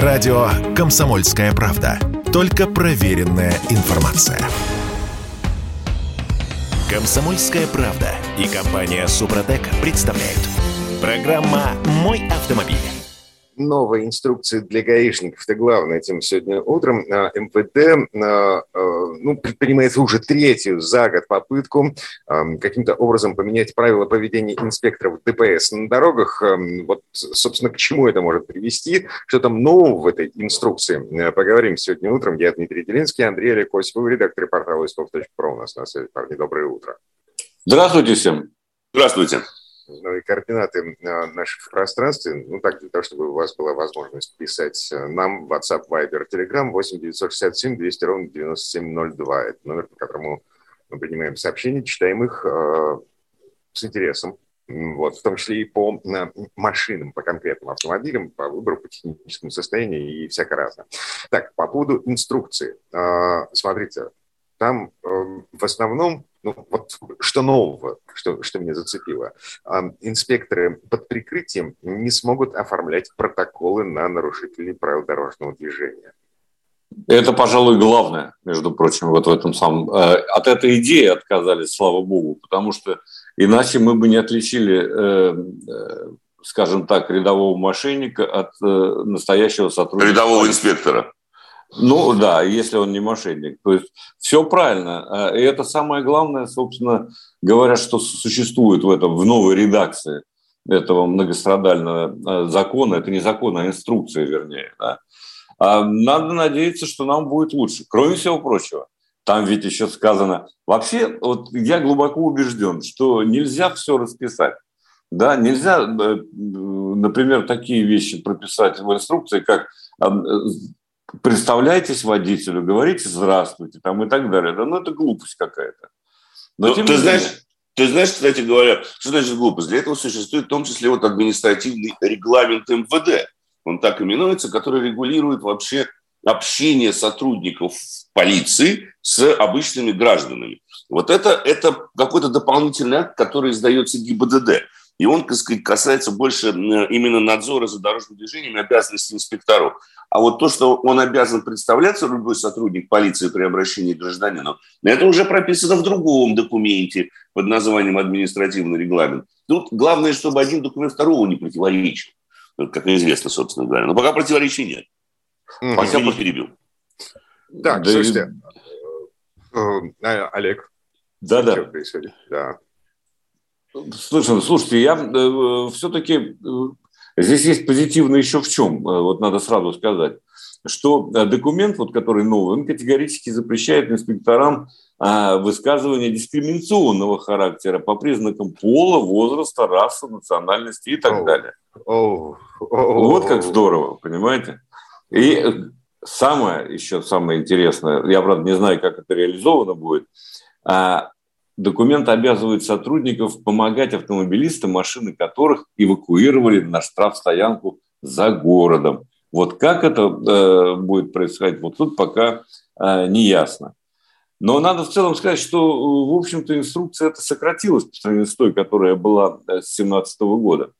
Радио «Комсомольская правда». Только проверенная информация. «Комсомольская правда» и компания «Супротек» представляют. Программа «Мой автомобиль» новые инструкции для гаишников. Это главная тема сегодня утром. А, МВД а, а, ну, предпринимает уже третью за год попытку каким-то образом поменять правила поведения инспекторов ДПС на дорогах. Вот, собственно, к чему это может привести? Что там нового в этой инструкции? Поговорим сегодня утром. Я Дмитрий Делинский, Андрей Олег Осипов, редактор портала «Истов.про». У нас на связи, парни. Доброе утро. Здравствуйте всем. Здравствуйте новые координаты а, наших пространств, ну так, для того, чтобы у вас была возможность писать э, нам WhatsApp, Viber, Telegram 8 967 200 ровно 9702. Это номер, по которому мы принимаем сообщения, читаем их э, с интересом. Вот, в том числе и по э, машинам, по конкретным автомобилям, по выбору, по техническому состоянию и всякое разное. Так, по поводу инструкции. Э, смотрите, там э, в основном, ну вот что нового, что, что меня зацепило, э, инспекторы под прикрытием не смогут оформлять протоколы на нарушителей правил дорожного движения. Это, пожалуй, главное, между прочим, вот в этом самом. Э, от этой идеи отказались, слава богу, потому что иначе мы бы не отличили, э, э, скажем так, рядового мошенника от настоящего сотрудника. Рядового инспектора. Ну да, если он не мошенник. То есть все правильно. А, и это самое главное, собственно, говорят, что существует в этом, в новой редакции этого многострадального а, закона. Это не закон, а инструкция, вернее. Да? А надо надеяться, что нам будет лучше. Кроме всего прочего, там ведь еще сказано... Вообще, вот я глубоко убежден, что нельзя все расписать. Да, нельзя, э, например, такие вещи прописать в инструкции, как представляйтесь водителю, говорите «здравствуйте» там, и так далее. Да, ну, это глупость какая-то. Но, ну, ты, знаешь, ты знаешь, кстати говоря, что значит глупость? Для этого существует в том числе вот административный регламент МВД. Он так именуется, который регулирует вообще общение сотрудников полиции с обычными гражданами. Вот это, это какой-то дополнительный акт, который издается ГИБДД. И он, так сказать, касается больше именно надзора за дорожным движением и обязанностей инспекторов. А вот то, что он обязан представляться, любой сотрудник полиции при обращении к гражданину, это уже прописано в другом документе под названием административный регламент. Тут главное, чтобы один документ второго не противоречил, как известно, собственно говоря. Но пока противоречий нет. Mm-hmm. Хотя бы перебил. Так, да слушайте, и... Э, Олег. Да-да. Да. Слушай, слушайте, я э, все-таки э, здесь есть позитивно еще в чем, э, вот надо сразу сказать, что э, документ, вот, который новый, он категорически запрещает инспекторам э, высказывание дискриминационного характера по признакам пола, возраста, расы, национальности и так oh. далее. Oh. Oh. Вот как здорово, понимаете? И самое, еще самое интересное, я, правда, не знаю, как это реализовано будет, а, документ обязывает сотрудников помогать автомобилистам, машины которых эвакуировали на штрафстоянку за городом. Вот как это э, будет происходить, вот тут пока э, не ясно. Но надо в целом сказать, что, в общем-то, инструкция это сократилась по сравнению с той, которая была э, с 2017 года,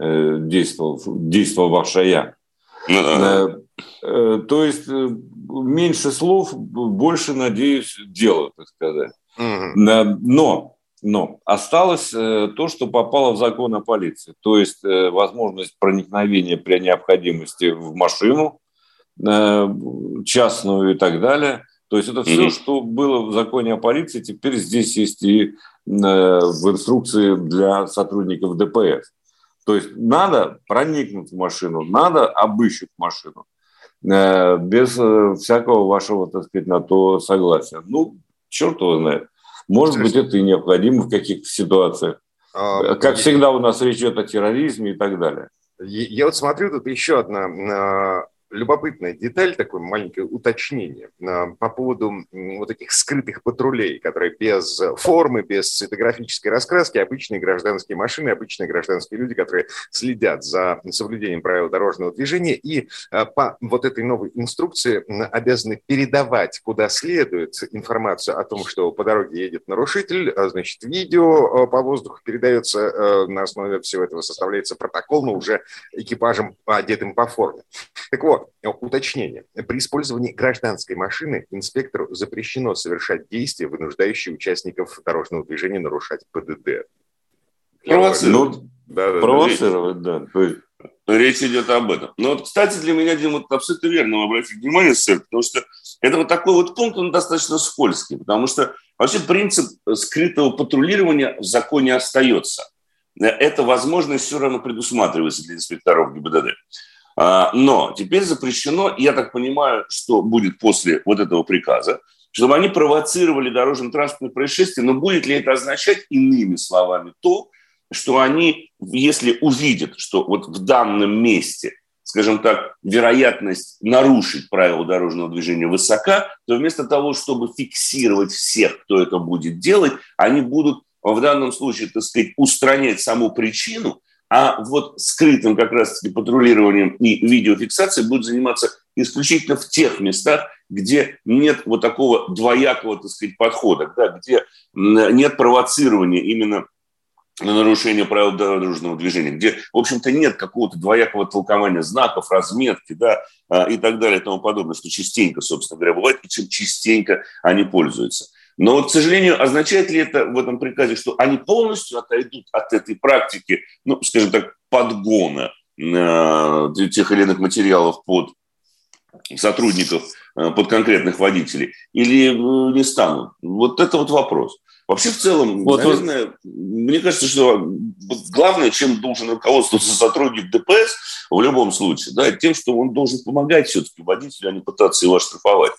э, действовал, действовавшая. Ну, да. э, э, то есть э, меньше слов, больше, надеюсь, дела, так сказать. Но, но осталось э, то, что попало в закон о полиции, то есть э, возможность проникновения при необходимости в машину э, частную и так далее. То есть это все, что было в законе о полиции, теперь здесь есть и в инструкции для сотрудников ДПС. То есть надо проникнуть в машину, надо обыщуть машину без всякого вашего, так сказать, на то согласия. Ну, черт его знает. Может быть, это и необходимо в каких-то ситуациях. А, как всегда у нас речь идет о терроризме и так далее. Я вот смотрю, тут еще одна а, любопытная деталь, такое маленькое уточнение а, по поводу вот таких скрытых патрулей, которые без формы, без цветографической раскраски, обычные гражданские машины, обычные гражданские люди, которые следят за соблюдением правил дорожного движения и а, по вот этой новой инструкции обязаны передавать куда следует информацию о том, что по дороге едет нарушитель, а, значит, видео по воздуху передается, на основе всего этого составляется протокол, но уже экипажем, одетым по форме. Так вот, уточнение. При использовании гражданской машины инспектору запрещено совершать действия, вынуждающие участников дорожного движения нарушать ПДД. Провоцировать. Ну, да, да, провоцировать, да. Речь идет об этом. Но вот, кстати, для меня, Дима, это абсолютно верно, вы обратите внимание, сэр, потому что это вот такой вот пункт, он достаточно скользкий, потому что вообще принцип скрытого патрулирования в законе остается. Эта возможность все равно предусматривается для инспекторов ГИБДД. А, но теперь запрещено, я так понимаю, что будет после вот этого приказа, чтобы они провоцировали дорожно-транспортные происшествия, но будет ли это означать иными словами то, что они, если увидят, что вот в данном месте, скажем так, вероятность нарушить правила дорожного движения высока, то вместо того, чтобы фиксировать всех, кто это будет делать, они будут в данном случае, так сказать, устранять саму причину, а вот скрытым как раз-таки патрулированием и видеофиксацией будут заниматься исключительно в тех местах, где нет вот такого двоякого, так сказать, подхода, да, где нет провоцирования именно на нарушение правил дорожного движения, где, в общем-то, нет какого-то двоякого толкования знаков, разметки, да, а, и так далее и тому подобное, что частенько, собственно говоря, бывает, и чем частенько они пользуются. Но вот, к сожалению, означает ли это в этом приказе, что они полностью отойдут от этой практики, ну, скажем так, подгона э, тех или иных материалов под сотрудников, э, под конкретных водителей, или э, не станут? Вот это вот вопрос. Вообще, в целом, вот, наверное, вот. мне кажется, что главное, чем должен руководствоваться сотрудник ДПС в любом случае, да, тем, что он должен помогать все-таки водителю, а не пытаться его оштрафовать.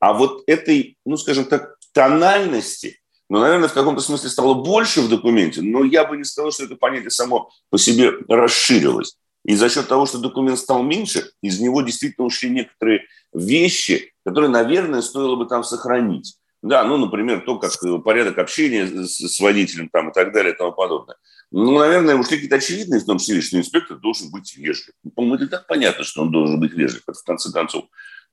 А вот этой, ну, скажем так, тональности, ну, наверное, в каком-то смысле стало больше в документе, но я бы не сказал, что это понятие само по себе расширилось. И за счет того, что документ стал меньше, из него действительно ушли некоторые вещи, которые, наверное, стоило бы там сохранить. Да, ну, например, то, как э, порядок общения с, водителем там, и так далее и тому подобное. Ну, наверное, ушли какие-то очевидные, в том числе, что инспектор должен быть вежлив. Ну, по-моему, это так понятно, что он должен быть вежлив. Это, в конце концов,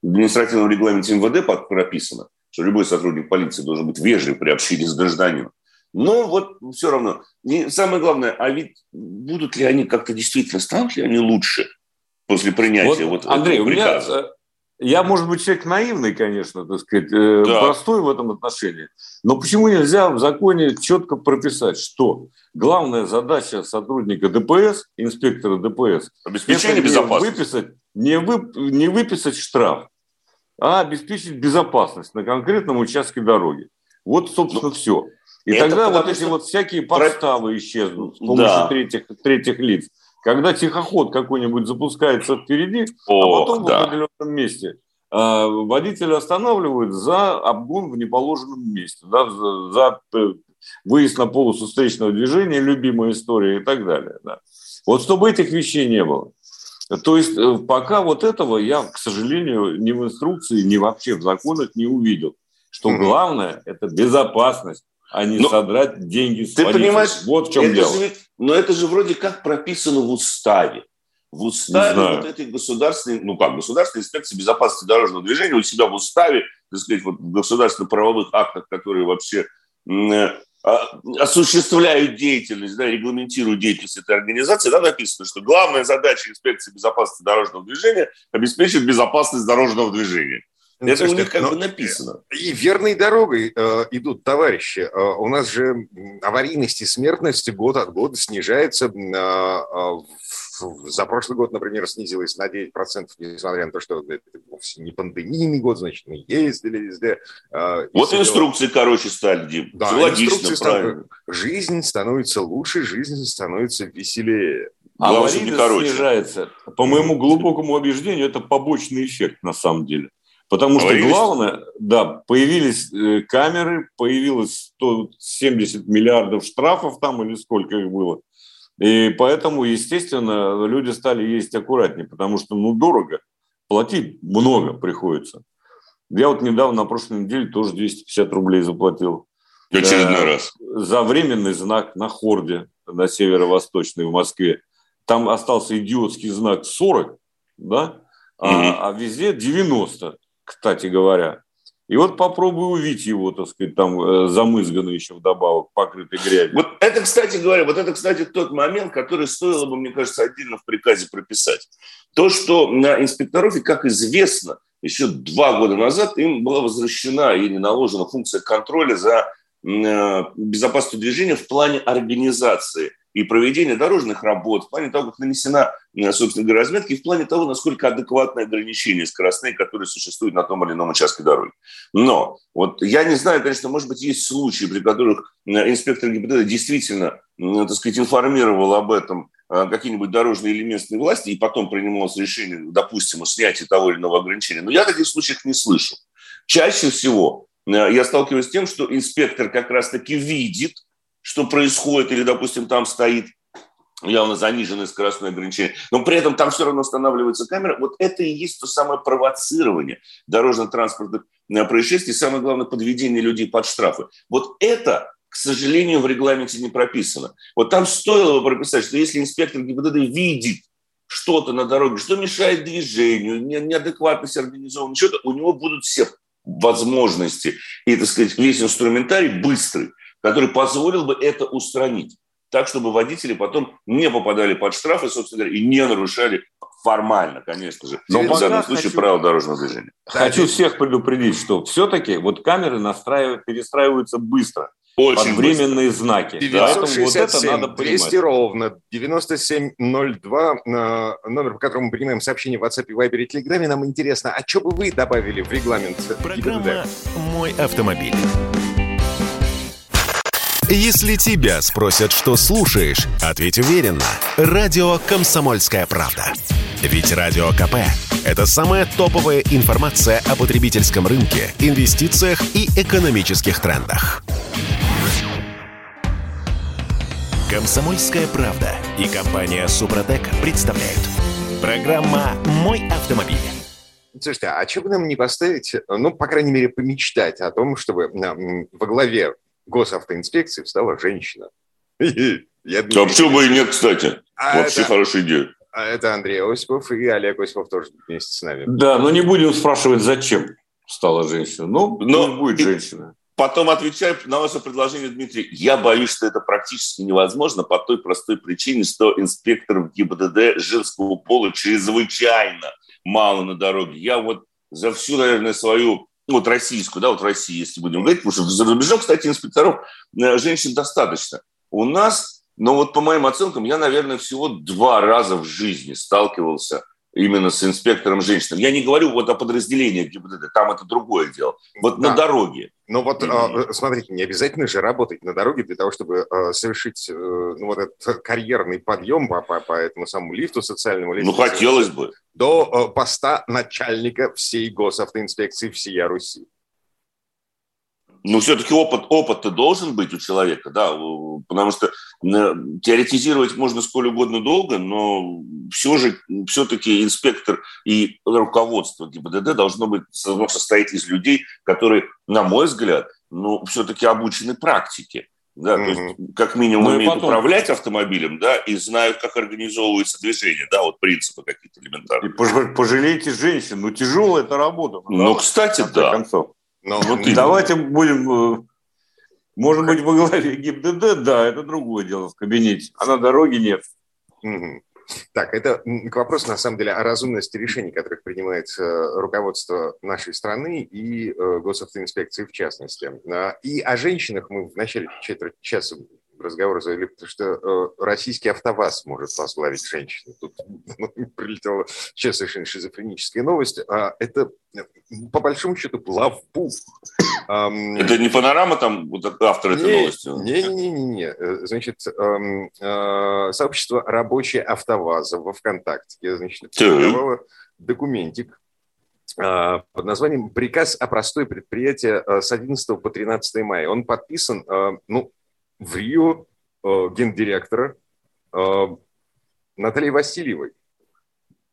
в административном регламенте МВД прописано, что любой сотрудник полиции должен быть вежлив при общении с гражданином. Но вот все равно. И самое главное, а ведь будут ли они как-то действительно, станут ли они лучше после принятия вот, вот Андрей, этого приказа? У меня я, может быть, человек наивный, конечно, так сказать, э, да. простой в этом отношении. Но почему нельзя в законе четко прописать, что главная задача сотрудника ДПС, инспектора ДПС, обеспечение безопасности. Выписать, не, вы, не выписать штраф, а обеспечить безопасность на конкретном участке дороги. Вот, собственно, ну, все. И тогда вот эти вот всякие подставы исчезнут с помощью да. третьих, третьих лиц. Когда тихоход какой-нибудь запускается впереди, а О, а потом да. в определенном месте а, водителя останавливают за обгон в неположенном месте, да, за, за э, выезд на полосу встречного движения, любимая история и так далее. Да. Вот чтобы этих вещей не было. То есть э, пока вот этого я, к сожалению, ни в инструкции, ни вообще в законах не увидел. Что главное – это безопасность а не но, содрать деньги с Ты понимаешь, вот в чем это дело. Же, но это же вроде как прописано в уставе. В уставе вот этой государственной, ну как, государственной инспекции безопасности дорожного движения у себя в уставе, так сказать, вот в государственно-правовых актах, которые вообще э, осуществляют деятельность, да, регламентируют деятельность этой организации, да, написано, что главная задача инспекции безопасности дорожного движения – обеспечить безопасность дорожного движения. Ну, Это Слушайте, у них как но, бы написано. И верной дорогой э, идут товарищи. Э, у нас же аварийность и смертность год от года снижается. Э, э, за прошлый год, например, снизилась на 9%, несмотря на то, что это вовсе не пандемийный год, значит, мы ездили везде. Э, вот и инструкции, короче, стали, Дим. Да, инструкции стали. Жизнь становится лучше, жизнь становится веселее. А аварийность снижается. По моему глубокому убеждению, это побочный эффект на самом деле. Потому что главное, да, появились э, камеры, появилось 170 миллиардов штрафов там или сколько их было. И поэтому, естественно, люди стали ездить аккуратнее, потому что, ну, дорого, платить много приходится. Я вот недавно, на прошлой неделе, тоже 250 рублей заплатил. Очередной за, раз. За временный знак на Хорде, на северо-восточной в Москве. Там остался идиотский знак 40, да, а, mm а везде 90 кстати говоря. И вот попробуй увидеть его, так сказать, там э, замызганный еще вдобавок, покрытый грязью. Вот это, кстати говоря, вот это, кстати, тот момент, который стоило бы, мне кажется, отдельно в приказе прописать. То, что на инспекторов, как известно, еще два года назад им была возвращена или наложена функция контроля за э, безопасностью движения в плане организации и проведения дорожных работ, в плане того, как нанесена, э, собственно говоря, разметка, и в плане того, насколько адекватные ограничения скоростные, которые существуют на том или ином участке дороги. Но вот я не знаю, конечно, может быть, есть случаи, при которых э, инспектор ГИБДД действительно, так сказать, информировал об этом э, какие-нибудь дорожные или местные власти, и потом принималось решение, допустим, о снятии того или иного ограничения. Но я таких случаев не слышу. Чаще всего я сталкиваюсь с тем, что инспектор как раз-таки видит, что происходит, или, допустим, там стоит явно заниженное скоростное ограничение, но при этом там все равно устанавливается камера. Вот это и есть то самое провоцирование дорожно-транспортных э, происшествий, самое главное, подведение людей под штрафы. Вот это к сожалению, в регламенте не прописано. Вот там стоило бы прописать, что если инспектор ГИБДД видит что-то на дороге, что мешает движению, неадекватность организованного что-то, у него будут все возможности и, так сказать, весь инструментарий быстрый который позволил бы это устранить. Так, чтобы водители потом не попадали под штрафы, собственно говоря, и не нарушали формально, конечно же, Но в данном случае хочу, правила дорожного движения. Хочу всех предупредить, что все-таки вот камеры настраивают, перестраиваются быстро. Очень под временные быстро. знаки. 967, вот это надо понимать. 200 ровно, 9702, номер, по которому мы принимаем сообщения в WhatsApp, Viber и Telegram. Нам интересно, а что бы вы добавили в регламент Программа ГИБДД? «Мой автомобиль». Если тебя спросят, что слушаешь, ответь уверенно. Радио «Комсомольская правда». Ведь Радио КП – это самая топовая информация о потребительском рынке, инвестициях и экономических трендах. «Комсомольская правда» и компания «Супротек» представляют. Программа «Мой автомобиль». Слушайте, а что бы нам не поставить, ну, по крайней мере, помечтать о том, чтобы во главе госавтоинспекции встала женщина. Я а почему бы и нет, кстати? А Вообще это, хорошая идея. А это Андрей Осипов и Олег Осипов тоже вместе с нами. Да, но не будем спрашивать, зачем стала женщина. Ну, но будет женщина. Потом отвечаю на ваше предложение, Дмитрий. Я боюсь, что это практически невозможно по той простой причине, что инспекторов ГИБДД женского пола чрезвычайно мало на дороге. Я вот за всю, наверное, свою вот российскую, да, вот Россию, если будем говорить, потому что за рубежом, кстати, инспекторов э, женщин достаточно. У нас, ну вот по моим оценкам, я, наверное, всего два раза в жизни сталкивался именно с инспектором женщинам. Я не говорю вот о подразделениях ГИБДД, там это другое дело. Вот да. на дороге. Ну вот, mm-hmm. смотрите, не обязательно же работать на дороге для того, чтобы а, совершить э, ну, вот этот карьерный подъем по, по, по этому самому лифту социальному. Ну, хотелось бы. До поста начальника всей госавтоинспекции всей Руси. Ну, все-таки опыт, опыт-то должен быть у человека, да, потому что теоретизировать можно сколь угодно долго, но все же, все-таки инспектор и руководство ГИБДД должно быть должно состоять из людей, которые, на мой взгляд, ну, все-таки обучены практике. Да, mm-hmm. то есть как минимум ну, умеют потом... управлять автомобилем, да, и знают, как организовывается движение, да, вот принципы какие-то элементарные. И пожалейте женщин, ну тяжелая это работа. Ну, да, кстати, да. Концов. Но ну, вот давайте будем, э, может быть, во главе ГИБДД, да, это другое дело в кабинете, а на дороге нет. Так, это к вопросу, на самом деле, о разумности решений, которых принимает э, руководство нашей страны и э, госавтоинспекции в частности. А, и о женщинах мы в начале четверти часа разговор завели, потому что э, российский АвтоВАЗ может возглавить женщину. Тут ну, прилетела сейчас совершенно шизофреническая новость. А это, по большому счету, главбух. Это не панорама там, вот автор этой новости? Не-не-не. Э, значит, э, сообщество «Рабочее АвтоВАЗа» во ВКонтакте, значит, опубликовало документик, а, под названием «Приказ о простое предприятие с 11 по 13 мая». Он подписан, ну, в Рио э, гендиректора э, Натальи Васильевой.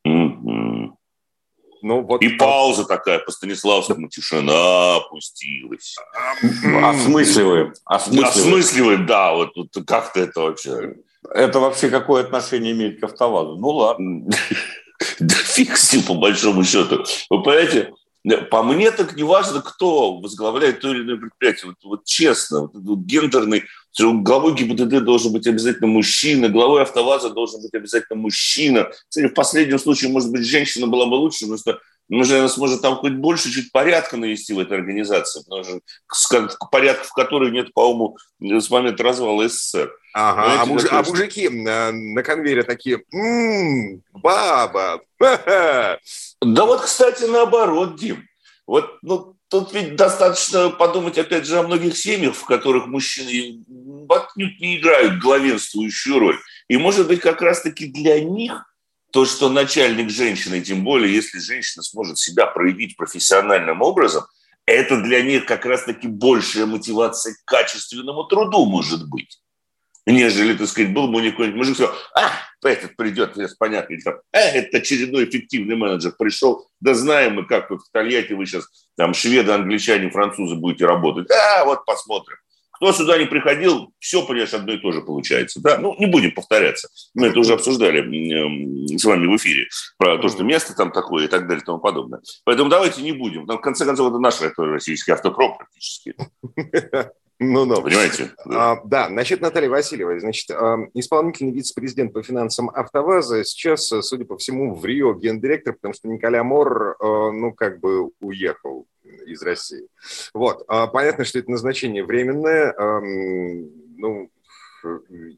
Mm-hmm. Ну, вот, и пауза такая по Станиславскому, тишина опустилась. Осмысливаем. Осмысливаем, осмысливаем да, вот, вот как-то это вообще... Это вообще какое отношение имеет к автовазу? Ну ладно. Да фиг с ним, по большому счету. Вы понимаете, по мне так не важно, кто возглавляет то или иное предприятие. Вот, вот честно, вот, вот гендерный, главой ГИБДД должен быть обязательно мужчина, главой АвтоВАЗа должен быть обязательно мужчина. Кстати, в последнем случае, может быть, женщина была бы лучше, потому что может, она сможет там хоть больше чуть порядка навести в этой организации, потому что порядка в которой нет, по-моему, с момента развала СССР. Ага, а, муж, а мужики на, на конвейере такие, м-м, баба. Да вот, кстати, наоборот, Дим. Вот, ну, тут ведь достаточно подумать, опять же, о многих семьях, в которых мужчины отнюдь не играют главенствующую роль. И, может быть, как раз-таки для них то, что начальник женщины, тем более, если женщина сможет себя проявить профессиональным образом, это для них как раз-таки большая мотивация к качественному труду может быть нежели, так сказать, был бы у них какой-нибудь мужик, сказал, а, этот придет, понятно, или там, а, это очередной эффективный менеджер пришел, да знаем мы, как тут в Тольятти вы сейчас, там, шведы, англичане, французы будете работать, а, вот посмотрим. Кто сюда не приходил, все, понимаешь, одно и то же получается. Да? Ну, не будем повторяться. Мы это уже обсуждали с вами в эфире, про то, что место там такое и так далее и тому подобное. Поэтому давайте не будем. в конце концов, это наш российский автопром практически. Ну, ну. Понимаете? Да. А, да, значит, Наталья Васильева, значит, а, исполнительный вице-президент по финансам АвтоВАЗа сейчас, судя по всему, в Рио гендиректор, потому что Николя Мор, а, ну, как бы уехал из России. Вот. А, понятно, что это назначение временное. Ну,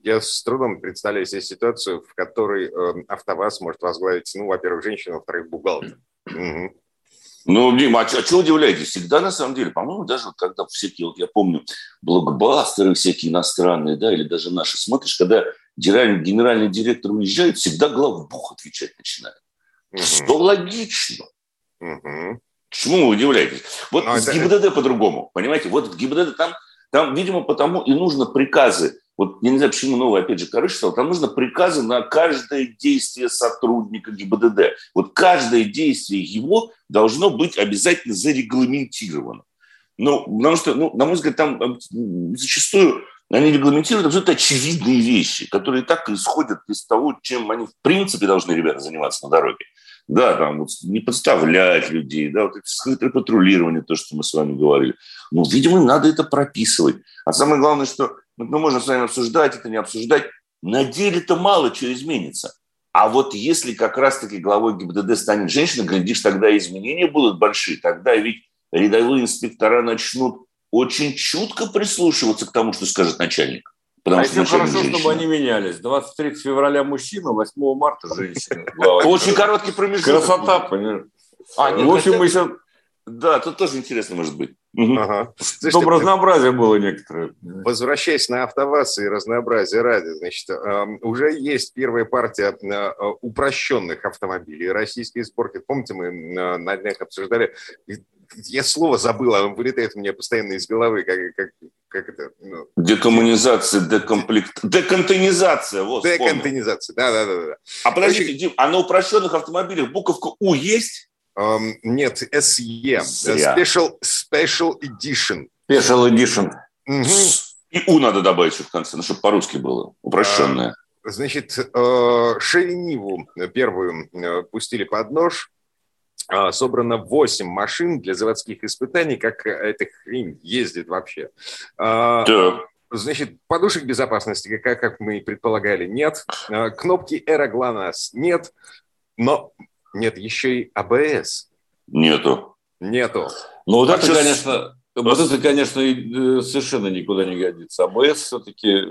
я с трудом представляю себе ситуацию, в которой а, АвтоВАЗ может возглавить, ну, во-первых, женщину, во-вторых, бухгалтер. Угу. Ну, Дима, а, а что удивляетесь? Всегда, на самом деле, по-моему, даже вот когда всякие, вот я помню, блокбастеры всякие иностранные, да, или даже наши, смотришь, когда генеральный, генеральный директор уезжает, всегда главбух отвечать начинает. Угу. Что логично. Угу. Почему вы удивляетесь? Вот Но с это... ГИБДД по-другому, понимаете? Вот в ГИБДД там, там, видимо, потому и нужно приказы вот я не знаю, почему новый, опять же, Карыш сказал, там нужно приказы на каждое действие сотрудника ГИБДД. Вот каждое действие его должно быть обязательно зарегламентировано. Ну, потому что, ну, на мой взгляд, там зачастую они регламентируют абсолютно очевидные вещи, которые так исходят из того, чем они в принципе должны, ребята, заниматься на дороге. Да, там вот не подставлять людей, да, вот это скрытое патрулирование, то, что мы с вами говорили. Ну, видимо, надо это прописывать. А самое главное, что мы можем с вами обсуждать это, не обсуждать. На деле-то мало чего изменится. А вот если как раз-таки главой ГИБДД станет женщина, глядишь, тогда изменения будут большие. Тогда ведь рядовые инспектора начнут очень чутко прислушиваться к тому, что скажет начальник. Потому а еще хорошо, женщина. чтобы они менялись. 23 февраля мужчина, 8 марта женщина. Очень короткий промежуток. Красота, понимаешь? А, в общем, мы сейчас да, тут тоже интересно может быть. Ага. Чтобы разнообразие было некоторое. Возвращаясь на АвтоВАЗ и разнообразие ради, значит, уже есть первая партия а, упрощенных автомобилей российской спорте. Помните, мы на днях обсуждали, я слово забыл, оно вылетает у меня постоянно из головы, как, как, как это? Ну, Декоммунизация, декомплект... Деконтонизация, вот, Деконтонизация, да-да-да. А подождите, Дим, а на упрощенных автомобилях буковка У есть? Um, нет, SE. Зря. Special, special Edition. Special Edition. Угу. И У надо добавить в конце, ну, чтобы по-русски было, упрощенное. А, значит, э, первую э, пустили под нож. А, собрано 8 машин для заводских испытаний, как эта хрень ездит вообще. А, да. Значит, подушек безопасности, как, как мы и предполагали, нет. Кнопки Эроглонас нет. Но нет, еще и АБС. Нету. Нету. Ну, вот а это, конечно, вот это, конечно, э, совершенно никуда не годится. АБС все-таки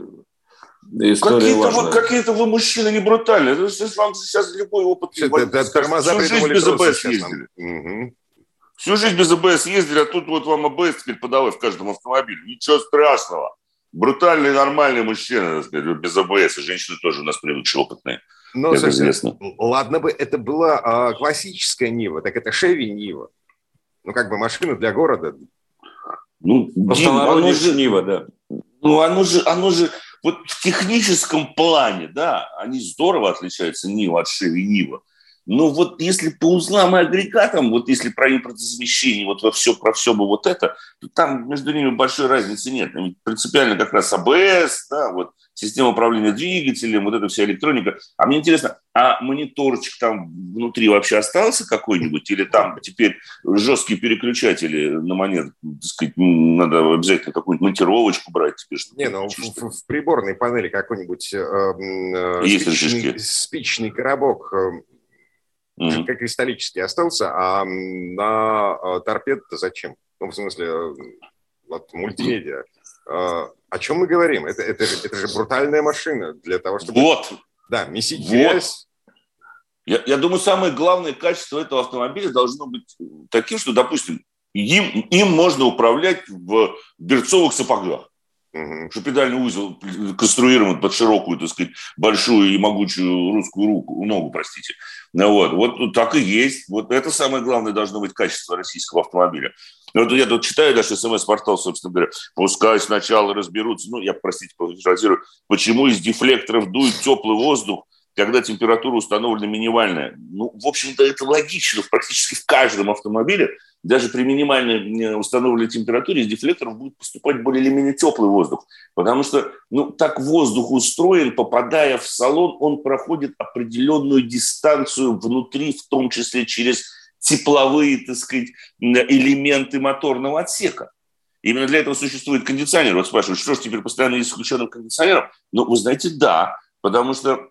Какие-то вы, какие-то вы мужчины не брутальные. Это вам сейчас любой опыт. Это, это, тормоза Всю жизнь без АБС ездили. Угу. Всю жизнь без АБС ездили, а тут вот вам АБС теперь подавай в каждом автомобиле. Ничего страшного. Брутальные, нормальные мужчины, без АБС. И женщины тоже у нас привыкшие, опытные. Но, ну, это известно. Ладно бы это была а, классическая Нива, так это Шеви Нива. Ну, как бы машина для города. Ну, Дим, оно же, Нива, да. Ну, оно же, оно же, вот в техническом плане, да, они здорово отличаются Нива от Шеви Нива. Но вот если по узлам и агрегатам, вот если про импортозамещение, вот во все, про все бы вот это, то там между ними большой разницы нет. Принципиально как раз АБС, да, вот система управления двигателем, вот эта вся электроника. А мне интересно, а мониторчик там внутри вообще остался какой-нибудь? Или там теперь жесткие переключатели на монет, так сказать, надо обязательно какую-нибудь монтировочку брать теперь? Не, ну в, в приборной панели какой-нибудь э, э, Есть спичный, спичный коробок mm-hmm. как кристаллический остался, а на э, торпед-то зачем? Ну, в смысле, э, вот мультимедиа. Э, о чем мы говорим? Это, это, это же брутальная машина для того, чтобы... Вот! Да, месить вот. грязь. Я, я думаю, самое главное качество этого автомобиля должно быть таким, что, допустим, им, им можно управлять в берцовых сапогах. Что педальный узел конструирован под широкую, так сказать, большую и могучую русскую руку, ногу, простите. Ну, вот, вот так и есть. Вот это самое главное должно быть качество российского автомобиля. Ну, вот я тут читаю даже смс-портал, собственно говоря, пускай сначала разберутся, ну, я, простите, паразитирую, почему из дефлекторов дует теплый воздух, когда температура установлена минимальная. Ну, в общем-то, это логично. Практически в каждом автомобиле, даже при минимальной установленной температуре, из дефлекторов будет поступать более или менее теплый воздух. Потому что, ну, так воздух устроен, попадая в салон, он проходит определенную дистанцию внутри, в том числе через тепловые, так сказать, элементы моторного отсека. Именно для этого существует кондиционер. Вот спрашивают, что же теперь постоянно есть исключенным кондиционером? Ну, вы знаете, да, потому что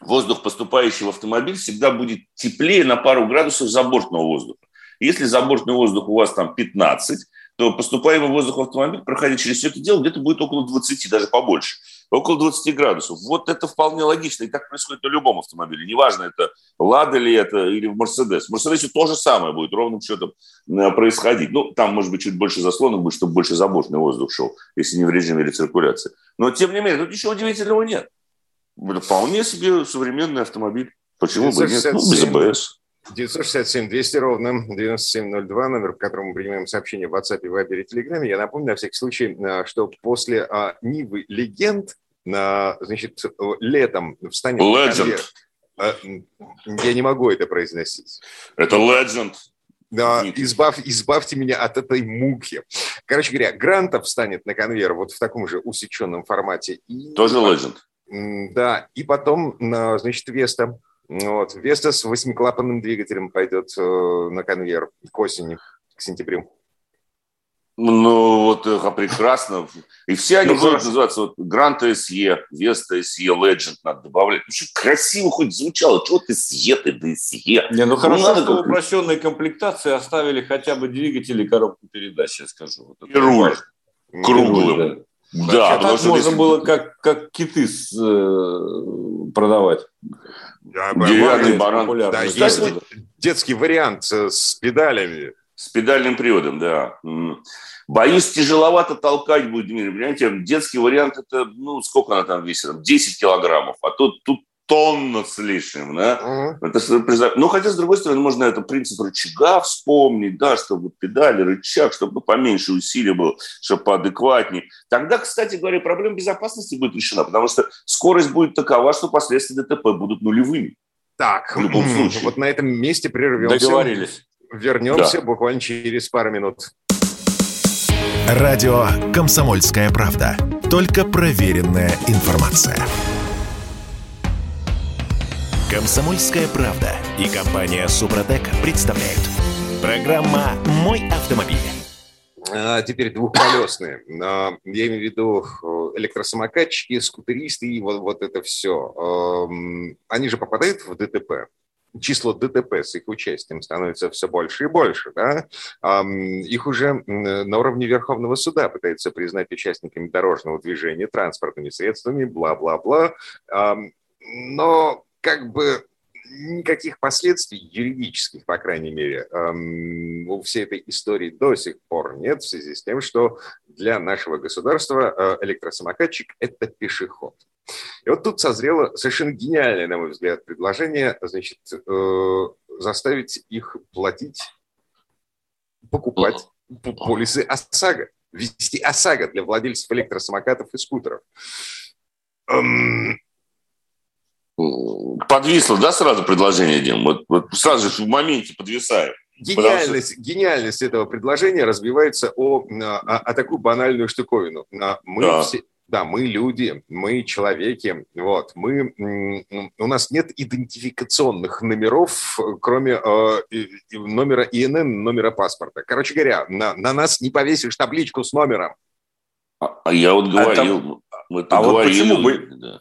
воздух, поступающий в автомобиль, всегда будет теплее на пару градусов забортного воздуха. Если забортный воздух у вас там 15, то поступаемый воздух в автомобиль, проходя через все это дело, где-то будет около 20, даже побольше. Около 20 градусов. Вот это вполне логично. И так происходит на любом автомобиле. Неважно, это Лада ли это или Мерседес. В Мерседесе то же самое будет ровным счетом э, происходить. Ну, там, может быть, чуть больше заслонок будет, чтобы больше забортный воздух шел, если не в режиме рециркуляции. Но, тем не менее, тут ничего удивительного нет. Вполне себе современный автомобиль. Почему бы нет? Ну, без АБС. 967 200 ровно 9702, номер, по которому мы принимаем сообщения в WhatsApp, Viber и Telegram. Я напомню, на всякий случай, э, что после а, Нивы Легенд, на, значит, летом встанет... Legend. А, я не могу это произносить. Это Legend. Да, избав, избавьте меня от этой муки. Короче говоря, Грантов встанет на конвейер вот в таком же усеченном формате. И, Тоже Legend. Да, и потом, значит, Веста. Вот. Веста с восьмиклапанным двигателем пойдет э, на конвейер к осени, к сентябрю. Ну, вот это прекрасно. И все они ну, будут называться вот Грант SE, Веста SE, Legend надо добавлять. Ну, что красиво хоть звучало. Чего ты SE, ты да SE? Не, ну, ну хорошо, надо что в упрощенной комплектации оставили хотя бы двигатель и коробку передач, я скажу. Вот и руль. Круглым. Да. Да, а так можно если... было как, как киты с, э, продавать. Да, Деревянный баран. Да, есть детский вариант с педалями. С педальным приводом, да. Боюсь, тяжеловато толкать будет, Дмитрий. Понимаете, детский вариант, это, ну, сколько она там весит? 10 килограммов. А тут, тут тонна с лишним, да? Uh-huh. Это, ну, хотя, с другой стороны, можно это принцип рычага вспомнить, да, чтобы педали, рычаг, чтобы поменьше усилия было, чтобы поадекватнее. Тогда, кстати говоря, проблема безопасности будет решена, потому что скорость будет такова, что последствия ДТП будут нулевыми. Так, в любом случае. вот на этом месте прервемся. Договорились. Вернемся да. буквально через пару минут. Радио «Комсомольская правда». Только проверенная информация. Комсомольская правда и компания Супротек представляют. Программа «Мой автомобиль». А теперь двухколесные. А, я имею в виду э, электросамокатчики, скутеристы и вот, вот это все. Они же попадают в ДТП число ДТП с их участием становится все больше и больше. Да? Их уже на уровне Верховного суда пытаются признать участниками дорожного движения, транспортными средствами, бла-бла-бла. Но как бы никаких последствий юридических, по крайней мере, у всей этой истории до сих пор нет, в связи с тем, что для нашего государства э, электросамокатчик – это пешеход. И вот тут созрело совершенно гениальное, на мой взгляд, предложение, значит, э, заставить их платить, покупать полисы ОСАГО, ввести ОСАГО для владельцев электросамокатов и скутеров. Подвисло, да, сразу предложение, Дим? Вот, вот сразу же в моменте подвисаю. Гениальность, что... гениальность этого предложения разбивается о, о, о такую банальную штуковину. Мы, да. все, Да, мы люди, мы человеки, вот, мы, у нас нет идентификационных номеров, кроме э, номера ИНН, номера паспорта. Короче говоря, на, на нас не повесишь табличку с номером. А, а я вот говорил, а, это а говорил, вот почему, бы, да.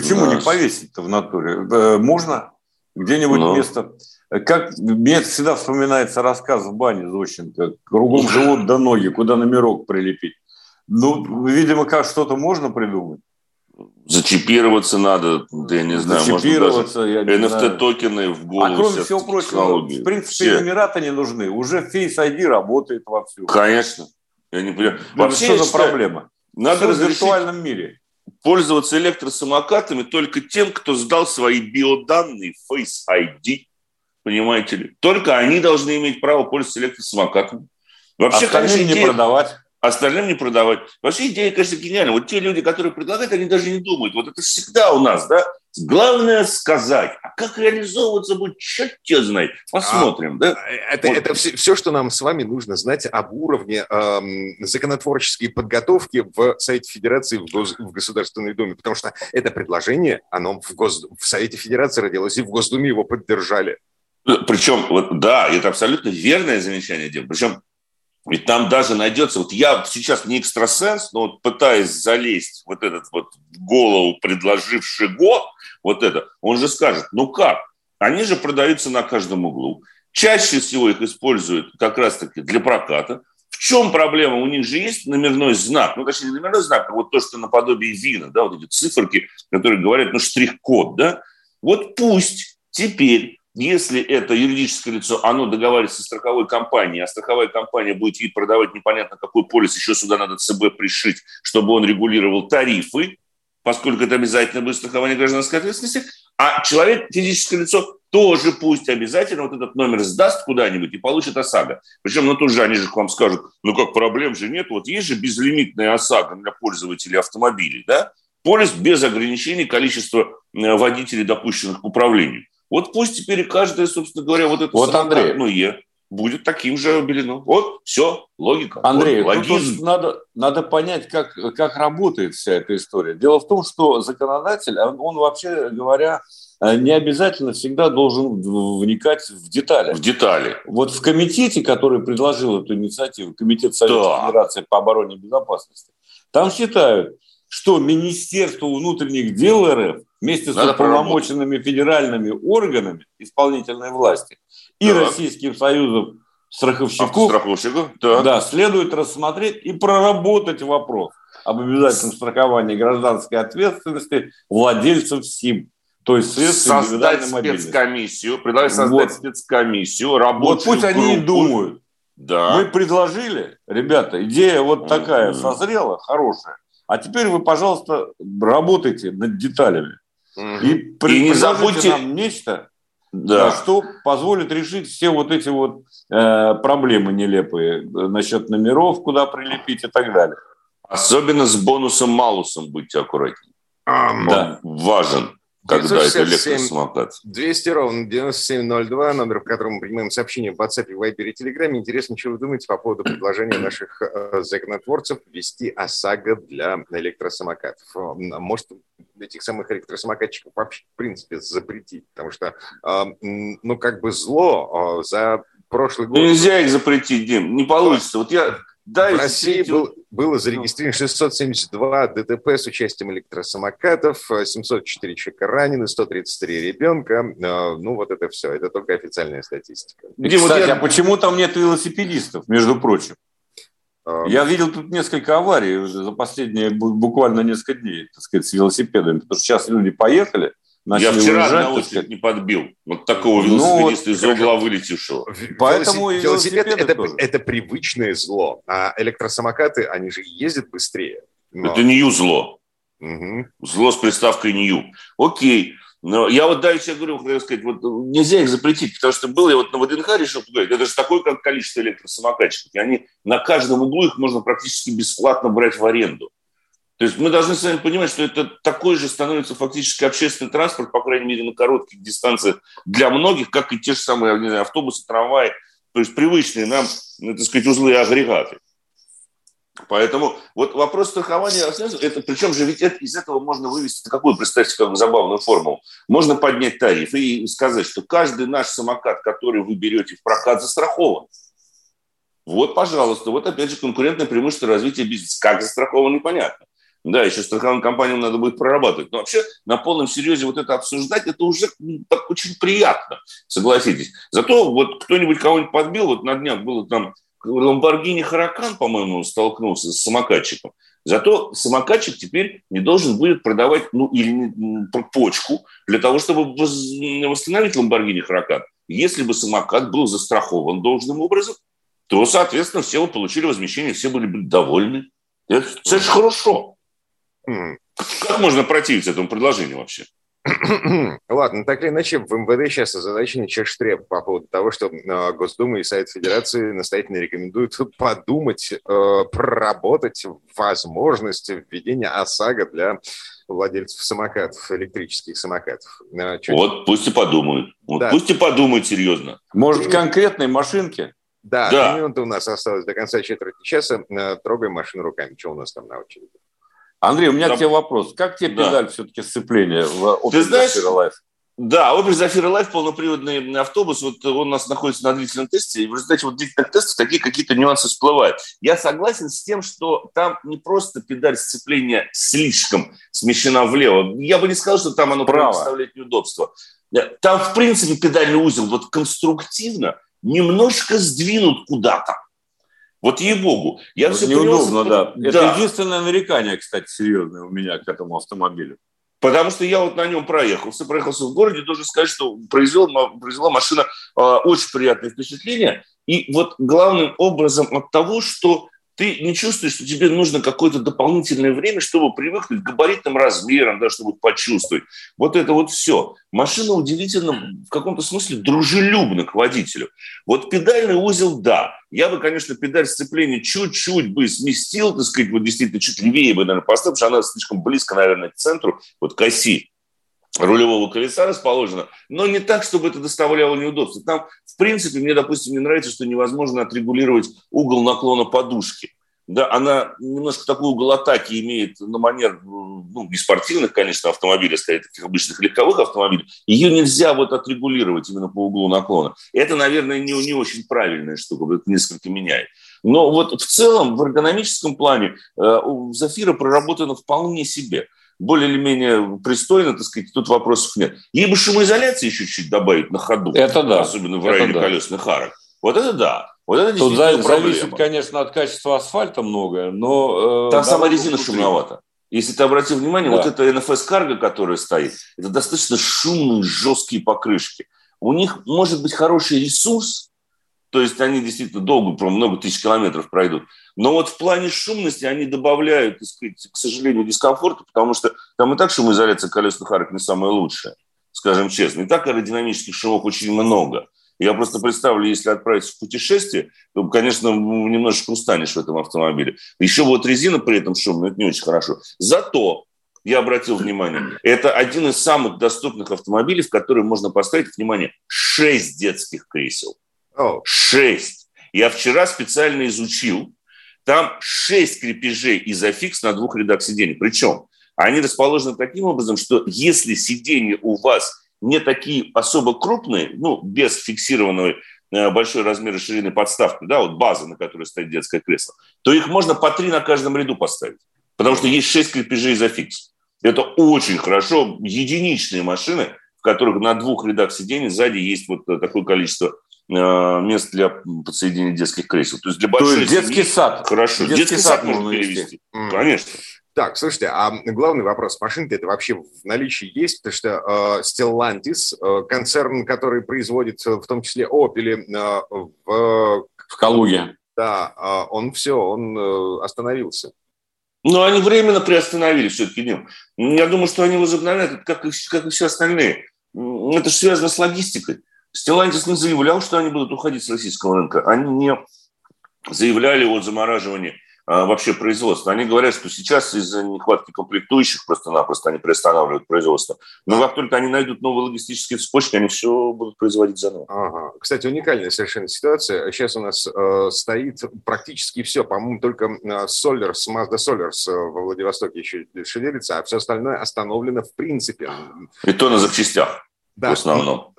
Почему не повесить-то в натуре? Э, можно где-нибудь Но. Ну. место... Как мне всегда вспоминается рассказ в бане Зощенко. Кругом живут до ноги, куда номерок прилепить. Ну, видимо, как что-то можно придумать. Зачипироваться надо, да я не знаю, Зачипироваться, можно даже NFT-токены в голову. А кроме всего прочего, в принципе, все. номера-то не нужны. Уже Face ID работает вовсю. Конечно. Я не понимаю. Вообще, что за проблема? Надо в виртуальном мире. Пользоваться электросамокатами только тем, кто сдал свои биоданные Face ID. Понимаете ли? Только они должны иметь право пользоваться электросамокатами. Вообще, Остальным конечно, идея... не продавать остальным не продавать. Вообще идея, конечно, гениальна. Вот те люди, которые предлагают, они даже не думают. Вот это всегда у нас, да? Главное сказать. А как реализовываться будет, черт тебя знает. Посмотрим, а, да? Это, вот. это все, все, что нам с вами нужно знать об уровне эм, законотворческой подготовки в Совете Федерации в, Гос, в Государственной Думе. Потому что это предложение, оно в, Гос, в Совете Федерации родилось, и в Госдуме его поддержали. Причем, вот, да, это абсолютно верное замечание, Дим. Причем ведь там даже найдется, вот я сейчас не экстрасенс, но вот пытаясь залезть вот этот вот голову предложившего вот это, он же скажет, ну как, они же продаются на каждом углу. Чаще всего их используют как раз-таки для проката. В чем проблема? У них же есть номерной знак, ну, точнее, номерной знак, а вот то, что наподобие вина, да, вот эти циферки, которые говорят, ну, штрих-код, да. Вот пусть теперь если это юридическое лицо, оно договаривается с страховой компанией, а страховая компания будет ей продавать непонятно какой полис, еще сюда надо ЦБ пришить, чтобы он регулировал тарифы, поскольку это обязательно будет страхование гражданской ответственности, а человек, физическое лицо, тоже пусть обязательно вот этот номер сдаст куда-нибудь и получит ОСАГО. Причем, ну, тут же они же к вам скажут, ну, как, проблем же нет, вот есть же безлимитная ОСАГО для пользователей автомобилей, да? Полис без ограничений количества водителей, допущенных к управлению. Вот пусть теперь каждая, собственно говоря, вот это вот, Андрей. ну, е будет таким же обелено. Вот, все, логика. Андрей, вот, логизм. надо, надо понять, как, как работает вся эта история. Дело в том, что законодатель, он, он вообще говоря, э, не обязательно всегда должен вникать в детали. В детали. Вот в комитете, который предложил эту инициативу, Комитет Совета да. Федерации по обороне и безопасности, там считают, что Министерство внутренних дел РФ вместе с уполномоченными федеральными органами исполнительной власти и так. Российским Союзом страховщиков, страховщиков да. Да, следует рассмотреть и проработать вопрос об обязательном страховании гражданской ответственности владельцев СИМ. То есть средств создать спецкомиссию, предлагаю создать вот. спецкомиссию, рабочую Вот пусть группу. они и думают. Да. Мы предложили, ребята, идея вот такая mm-hmm. созрела, хорошая. А теперь вы, пожалуйста, работайте над деталями. И, и не забудьте нам нечто, да. что позволит решить все вот эти вот э, проблемы нелепые насчет номеров, куда прилепить и так далее. Особенно с бонусом-малусом будьте аккуратнее. Um, да. важен когда это электросамокат. 200 ровно 9702, номер, в котором мы принимаем сообщения в WhatsApp, Viber и Telegram. Интересно, что вы думаете по поводу предложения наших э, законотворцев ввести ОСАГО для электросамокатов. Может, этих самых электросамокатчиков вообще, в принципе, запретить, потому что, э, ну, как бы зло э, за прошлый год... Нельзя их запретить, Дим, не получится. Вот я да, в России был, было зарегистрировано 672 ДТП с участием электросамокатов, 704 человека ранены, 133 ребенка. А, ну, вот это все. Это только официальная статистика. Где, Кстати, вот я... а почему там нет велосипедистов, между прочим? А, я видел тут несколько аварий за последние буквально несколько дней, так сказать, с велосипедами. Потому что сейчас люди поехали, я вчера уезжать, на очередь не подбил. Вот такого ну, велосипедиста ну, из угла вылетевшего. Поэтому велосипед, велосипед это, это привычное зло. А электросамокаты, они же ездят быстрее. Но... Это нью зло. Угу. Зло с приставкой нью. Окей. Но я вот дальше говорю, хотел сказать, вот нельзя их запретить, потому что был я вот на ВДНХ решил поговорить, это же такое как количество электросамокатчиков, и они на каждом углу их можно практически бесплатно брать в аренду. То есть мы должны с вами понимать, что это такой же становится фактически общественный транспорт, по крайней мере, на коротких дистанциях для многих, как и те же самые знаю, автобусы, трамваи, то есть привычные нам, ну, так сказать, узлы и агрегаты. Поэтому вот вопрос страхования, это, причем же ведь это, из этого можно вывести какую, представьте, как забавную формулу. Можно поднять тариф и сказать, что каждый наш самокат, который вы берете в прокат, застрахован. Вот, пожалуйста, вот опять же конкурентное преимущество развития бизнеса. Как застрахован, непонятно. Да, еще страховым компаниям надо будет прорабатывать. Но вообще на полном серьезе вот это обсуждать, это уже так очень приятно, согласитесь. Зато вот кто-нибудь кого-нибудь подбил, вот на днях было там Ламборгини Харакан, по-моему, столкнулся с самокатчиком. Зато самокатчик теперь не должен будет продавать ну, или почку для того, чтобы восстановить Ламборгини Харакан. Если бы самокат был застрахован должным образом, то, соответственно, все бы получили возмещение, все были бы довольны. Это, это же хорошо. Как можно противиться этому предложению вообще? Ладно, так или иначе, в МВД сейчас озадачен чештреб по поводу того, что э, Госдума и Совет Федерации настоятельно рекомендуют подумать, э, проработать возможность введения ОСАГО для владельцев самокатов, электрических самокатов. Э, чуть... Вот пусть и подумают. Вот да. Пусть и подумают серьезно. Может, конкретной машинки? Да, да. минуты у нас осталось до конца четверти часа. Трогаем машину руками. Что у нас там на очереди? Андрей, у меня Там... к тебе вопрос. Как тебе да. педаль все-таки сцепления в Opel Ты знаешь, Zafira Life? Да, Opel Zafira Life, полноприводный автобус, вот он у нас находится на длительном тесте, и в результате вот длительных тестов такие какие-то нюансы всплывают. Я согласен с тем, что там не просто педаль сцепления слишком смещена влево. Я бы не сказал, что там оно Право. представляет неудобство. Там, в принципе, педальный узел вот конструктивно немножко сдвинут куда-то. Вот ей-богу. Я все неудобно, понял, да. да. Это единственное нарекание, кстати, серьезное у меня к этому автомобилю. Потому что я вот на нем проехался, проехался в городе, должен сказать, что произвел, произвела машина э, очень приятное впечатление. И вот главным образом от того, что ты не чувствуешь, что тебе нужно какое-то дополнительное время, чтобы привыкнуть к габаритным размерам, да, чтобы почувствовать. Вот это вот все. Машина удивительно, в каком-то смысле, дружелюбна к водителю. Вот педальный узел, да. Я бы, конечно, педаль сцепления чуть-чуть бы сместил, так сказать, вот действительно чуть левее бы, наверное, поставил, потому что она слишком близко, наверное, к центру, вот к оси рулевого колеса расположена, но не так, чтобы это доставляло неудобства. Там, в принципе, мне, допустим, не нравится, что невозможно отрегулировать угол наклона подушки. Да, она немножко такой угол атаки имеет на манер, ну, не спортивных, конечно, автомобилей, скорее таких обычных легковых автомобилей. Ее нельзя вот отрегулировать именно по углу наклона. Это, наверное, не, не очень правильная штука, это несколько меняет. Но вот в целом, в эргономическом плане, э, Зафира проработано вполне себе более или менее пристойно, так сказать, тут вопросов нет. Ей бы шумоизоляции еще чуть-чуть добавить на ходу. Это да. Особенно в районе да. колесных арок. Вот это да. Вот это Тут за, зависит, конечно, от качества асфальта многое, но... Э, Там сама резина шумновата. Если ты обратил внимание, да. вот эта NFS Cargo, которая стоит, это достаточно шумные, жесткие покрышки. У них может быть хороший ресурс, то есть они действительно долго, много тысяч километров пройдут. Но вот в плане шумности они добавляют, так сказать, к сожалению, дискомфорта, потому что там и так шумоизоляция колесных арок не самая лучшая, скажем честно. И так аэродинамических шумов очень много. Я просто представлю, если отправиться в путешествие, то, конечно, немножечко устанешь в этом автомобиле. Еще вот резина при этом шумная, это не очень хорошо. Зато я обратил внимание, это один из самых доступных автомобилей, в который можно поставить, внимание, 6 детских кресел. 6. Я вчера специально изучил, там 6 крепежей изофикс на двух рядах сидений. Причем они расположены таким образом, что если сиденья у вас не такие особо крупные, ну, без фиксированного э, большой размера ширины подставки, да, вот база, на которой стоит детское кресло, то их можно по три на каждом ряду поставить. Потому что есть шесть крепежей изофикс. Это очень хорошо. Единичные машины, в которых на двух рядах сидений сзади есть вот такое количество Э, мест для подсоединения детских кресел. То есть для большой То есть детский семьи, сад. Хорошо. Детский, детский сад, сад можно перевести. Mm. Конечно. Так, слушайте, а главный вопрос, машины это вообще в наличии есть? Потому что э, Stellantis, э, концерн, который производит в том числе Opel э, в... В Калуге. Да, э, он все, он э, остановился. Но они временно приостановили все-таки днем. Я думаю, что они возобновят, как и, как и все остальные. Это же связано с логистикой. Stellantis не заявлял, что они будут уходить с российского рынка. Они не заявляли о замораживании а, вообще производства. Они говорят, что сейчас из-за нехватки комплектующих просто-напросто они приостанавливают производство. Но как только они найдут новые логистические цепочки, они все будут производить заново. Ага. Кстати, уникальная совершенно ситуация. Сейчас у нас э, стоит практически все. По-моему, только э, Solers, Mazda Solers э, во Владивостоке еще шевелится, а все остальное остановлено в принципе. И то на запчастях. Да. В основном.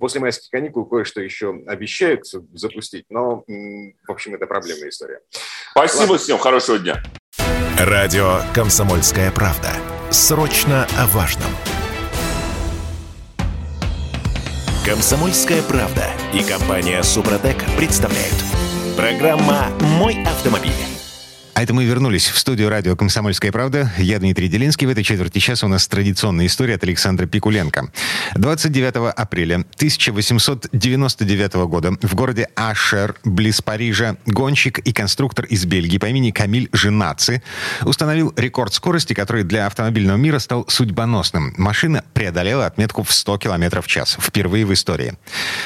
После майских каникул кое-что еще обещают запустить, но, в общем, это проблемная история. Спасибо Ладно. всем, хорошего дня. Радио «Комсомольская правда». Срочно о важном. «Комсомольская правда» и компания «Супротек» представляют. Программа «Мой автомобиль». А это мы вернулись в студию радио «Комсомольская правда». Я Дмитрий Делинский. В этой четверти часа у нас традиционная история от Александра Пикуленко. 29 апреля 1899 года в городе Ашер, близ Парижа, гонщик и конструктор из Бельгии по имени Камиль Женаци установил рекорд скорости, который для автомобильного мира стал судьбоносным. Машина преодолела отметку в 100 км в час. Впервые в истории.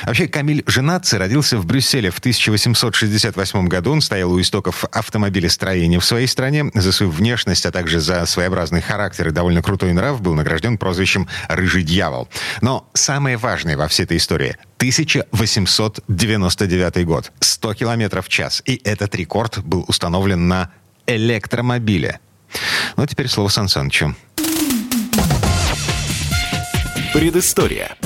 Вообще, Камиль Женаци родился в Брюсселе в 1868 году. Он стоял у истоков автомобилестроения настроение в своей стране. За свою внешность, а также за своеобразный характер и довольно крутой нрав был награжден прозвищем «Рыжий дьявол». Но самое важное во всей этой истории 1899 год. 100 километров в час. И этот рекорд был установлен на электромобиле. Ну, а теперь слово Сан Санычу. Предыстория.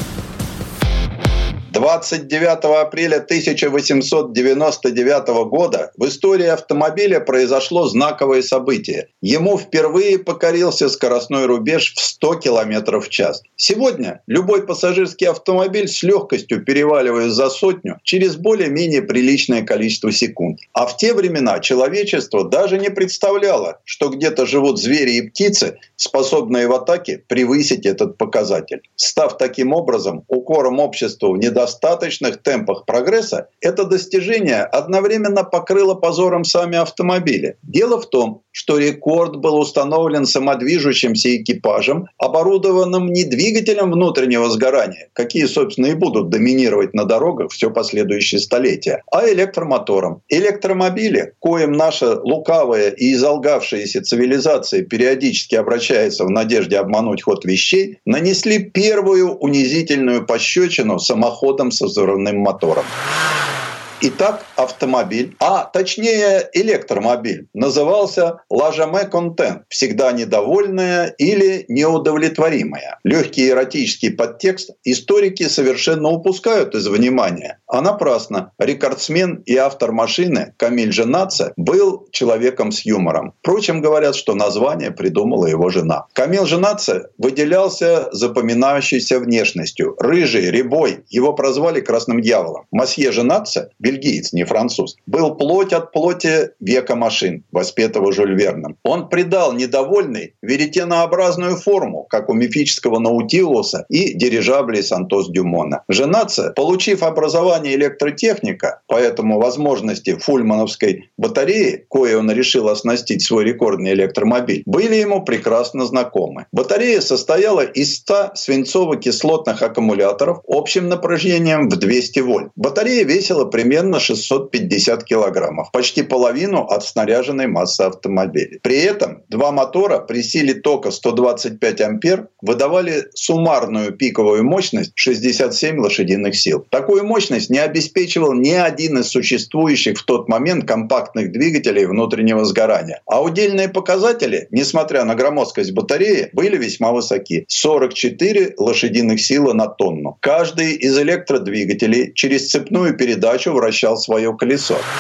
29 апреля 1899 года в истории автомобиля произошло знаковое событие. Ему впервые покорился скоростной рубеж в 100 км в час. Сегодня любой пассажирский автомобиль с легкостью переваливает за сотню через более-менее приличное количество секунд. А в те времена человечество даже не представляло, что где-то живут звери и птицы, способные в атаке превысить этот показатель. Став таким образом укором обществу в недостатке достаточных темпах прогресса, это достижение одновременно покрыло позором сами автомобили. Дело в том, что рекорд был установлен самодвижущимся экипажем, оборудованным не двигателем внутреннего сгорания, какие, собственно, и будут доминировать на дорогах все последующее столетие, а электромотором. Электромобили, коим наша лукавая и изолгавшаяся цивилизация периодически обращается в надежде обмануть ход вещей, нанесли первую унизительную пощечину самоходом со взрывным мотором. Итак, автомобиль, а точнее электромобиль, назывался «Лажаме Контент» – всегда недовольная или неудовлетворимая. Легкий эротический подтекст историки совершенно упускают из внимания. А напрасно. Рекордсмен и автор машины Камиль Женаце был человеком с юмором. Впрочем, говорят, что название придумала его жена. Камиль Женаце выделялся запоминающейся внешностью. Рыжий, рябой. Его прозвали красным дьяволом. Масье Женаце – бельгиец, не француз, был плоть от плоти века машин, воспетого Жюль Верном. Он придал недовольный веретенообразную форму, как у мифического Наутилуса и дирижаблей Сантос Дюмона. Женаца, получив образование электротехника, поэтому возможности фульмановской батареи, кое он решил оснастить свой рекордный электромобиль, были ему прекрасно знакомы. Батарея состояла из 100 свинцово-кислотных аккумуляторов общим напряжением в 200 вольт. Батарея весила примерно примерно 650 килограммов, почти половину от снаряженной массы автомобиля. При этом два мотора при силе тока 125 ампер выдавали суммарную пиковую мощность 67 лошадиных сил. Такую мощность не обеспечивал ни один из существующих в тот момент компактных двигателей внутреннего сгорания. А удельные показатели, несмотря на громоздкость батареи, были весьма высоки. 44 лошадиных силы на тонну. Каждый из электродвигателей через цепную передачу вращался вращал свое колесо.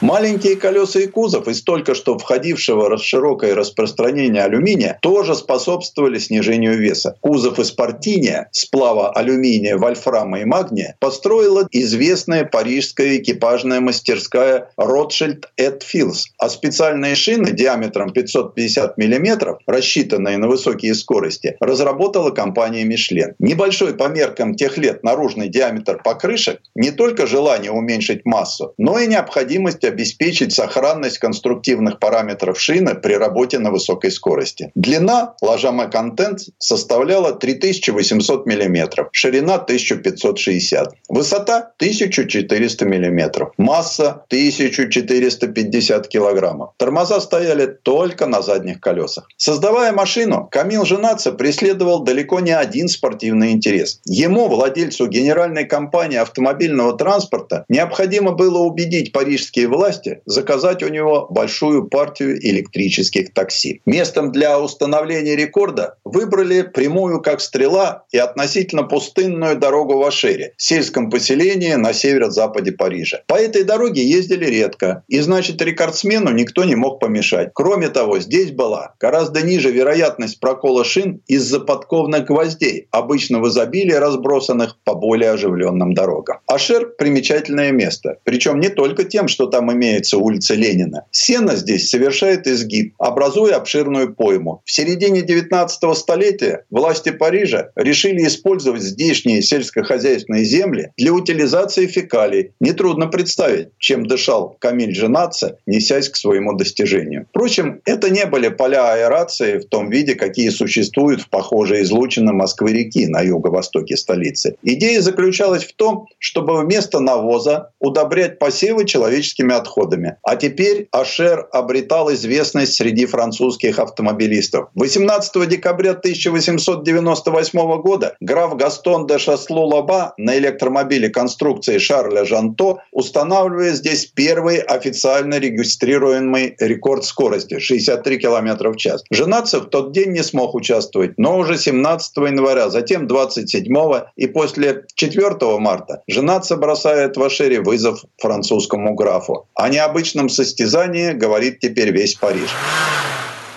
Маленькие колеса и кузов из только что входившего в широкое распространение алюминия тоже способствовали снижению веса. Кузов из партиния, сплава алюминия, вольфрама и магния, построила известная парижская экипажная мастерская Rothschild Fields, а специальные шины диаметром 550 мм, рассчитанные на высокие скорости, разработала компания Michelin. Небольшой по меркам тех лет наружный диаметр покрышек не только желание уменьшить массу, но и необходимость обеспечить сохранность конструктивных параметров шины при работе на высокой скорости. Длина ложама контент составляла 3800 мм, ширина 1560, высота 1400 мм, масса 1450 кг. Тормоза стояли только на задних колесах. Создавая машину, Камил Женаца преследовал далеко не один спортивный интерес. Ему, владельцу генеральной компании автомобильного транспорта, необходимо было убедить парижские власти заказать у него большую партию электрических такси. Местом для установления рекорда выбрали прямую как стрела и относительно пустынную дорогу в Ашере, сельском поселении на северо-западе Парижа. По этой дороге ездили редко, и значит рекордсмену никто не мог помешать. Кроме того, здесь была гораздо ниже вероятность прокола шин из-за подковных гвоздей, обычно в изобилии разбросанных по более оживленным дорогам. Ашер – примечательное место, причем не только тем, что там имеется улица Ленина. Сена здесь совершает изгиб, образуя обширную пойму. В середине 19 столетия власти Парижа решили использовать здешние сельскохозяйственные земли для утилизации фекалий. Нетрудно представить, чем дышал Камиль Женаца, несясь к своему достижению. Впрочем, это не были поля аэрации в том виде, какие существуют в похожей излучине Москвы-реки на юго-востоке столицы. Идея заключалась в том, чтобы вместо навоза удобрять посевы человеческими отходами. А теперь Ашер обретал известность среди французских автомобилистов. 18 декабря 1898 года граф Гастон де Шаслу-Лаба на электромобиле конструкции Шарля Жанто устанавливает здесь первый официально регистрируемый рекорд скорости – 63 км в час. Женаться в тот день не смог участвовать, но уже 17 января, затем 27 и после 4 марта Женаться бросает в Ашере вызов французскому графу. О необычном состязании говорит теперь весь Париж.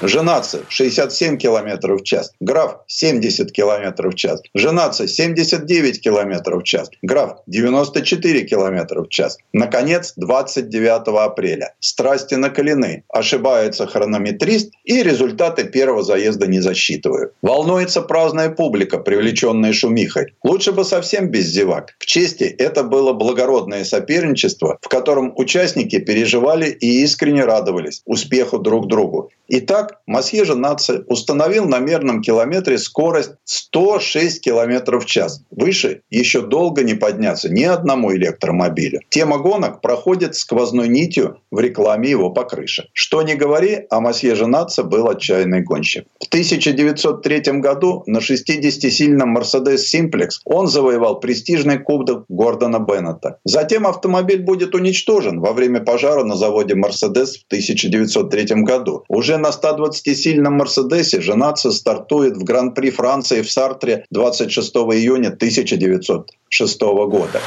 Женаться 67 км в час, граф 70 км в час, женаться 79 км в час, граф 94 км в час. Наконец, 29 апреля. Страсти накалены, ошибается хронометрист и результаты первого заезда не засчитывают. Волнуется праздная публика, привлеченная шумихой. Лучше бы совсем без зевак. К чести, это было благородное соперничество, в котором участники переживали и искренне радовались успеху друг другу. Итак, Масье Женаце установил на мерном километре скорость 106 км в час. Выше еще долго не подняться ни одному электромобилю. Тема гонок проходит сквозной нитью в рекламе его покрышек. Что не говори, а Масье Женаце был отчаянный гонщик. В 1903 году на 60-сильном Mercedes Simplex он завоевал престижный кубок Гордона Беннета. Затем автомобиль будет уничтожен во время пожара на заводе Mercedes в 1903 году. Уже на 120-сильном Мерседесе женаться стартует в Гран-при Франции в Сартре 26 июня 1906 года.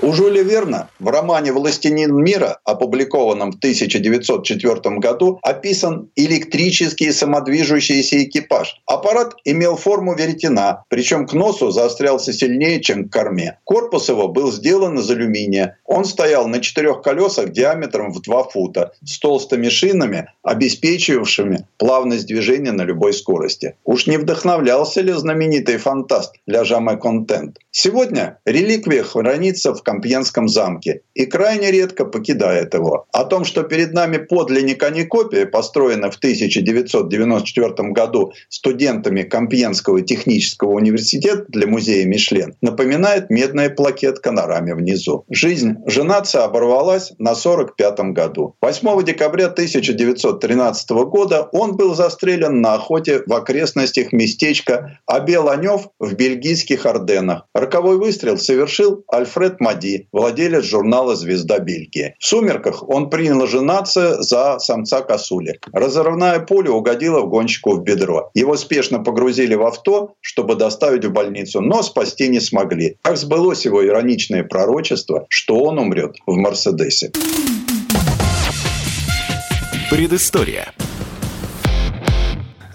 У Жюля Верна в романе «Властелин мира», опубликованном в 1904 году, описан электрический самодвижущийся экипаж. Аппарат имел форму веретена, причем к носу заострялся сильнее, чем к корме. Корпус его был сделан из алюминия. Он стоял на четырех колесах диаметром в 2 фута с толстыми шинами, обеспечивавшими плавность движения на любой скорости. Уж не вдохновлялся ли знаменитый фантаст Ля Жаме Контент? Сегодня реликвия хранится в Компьенском замке и крайне редко покидает его. О том, что перед нами подлинник, а не копия, построена в 1994 году студентами Компьенского технического университета для музея Мишлен, напоминает медная плакетка на раме внизу. Жизнь женаться оборвалась на 45 году. 8 декабря 1913 года он был застрелен на охоте в окрестностях местечка Абеланев в бельгийских Орденах. Роковой выстрел совершил Альфред Мадин Мади, владелец журнала «Звезда Бельгии». В «Сумерках» он принял женаться за самца косули. Разрывная пуля угодила в гонщику в бедро. Его спешно погрузили в авто, чтобы доставить в больницу, но спасти не смогли. Как сбылось его ироничное пророчество, что он умрет в «Мерседесе». Предыстория.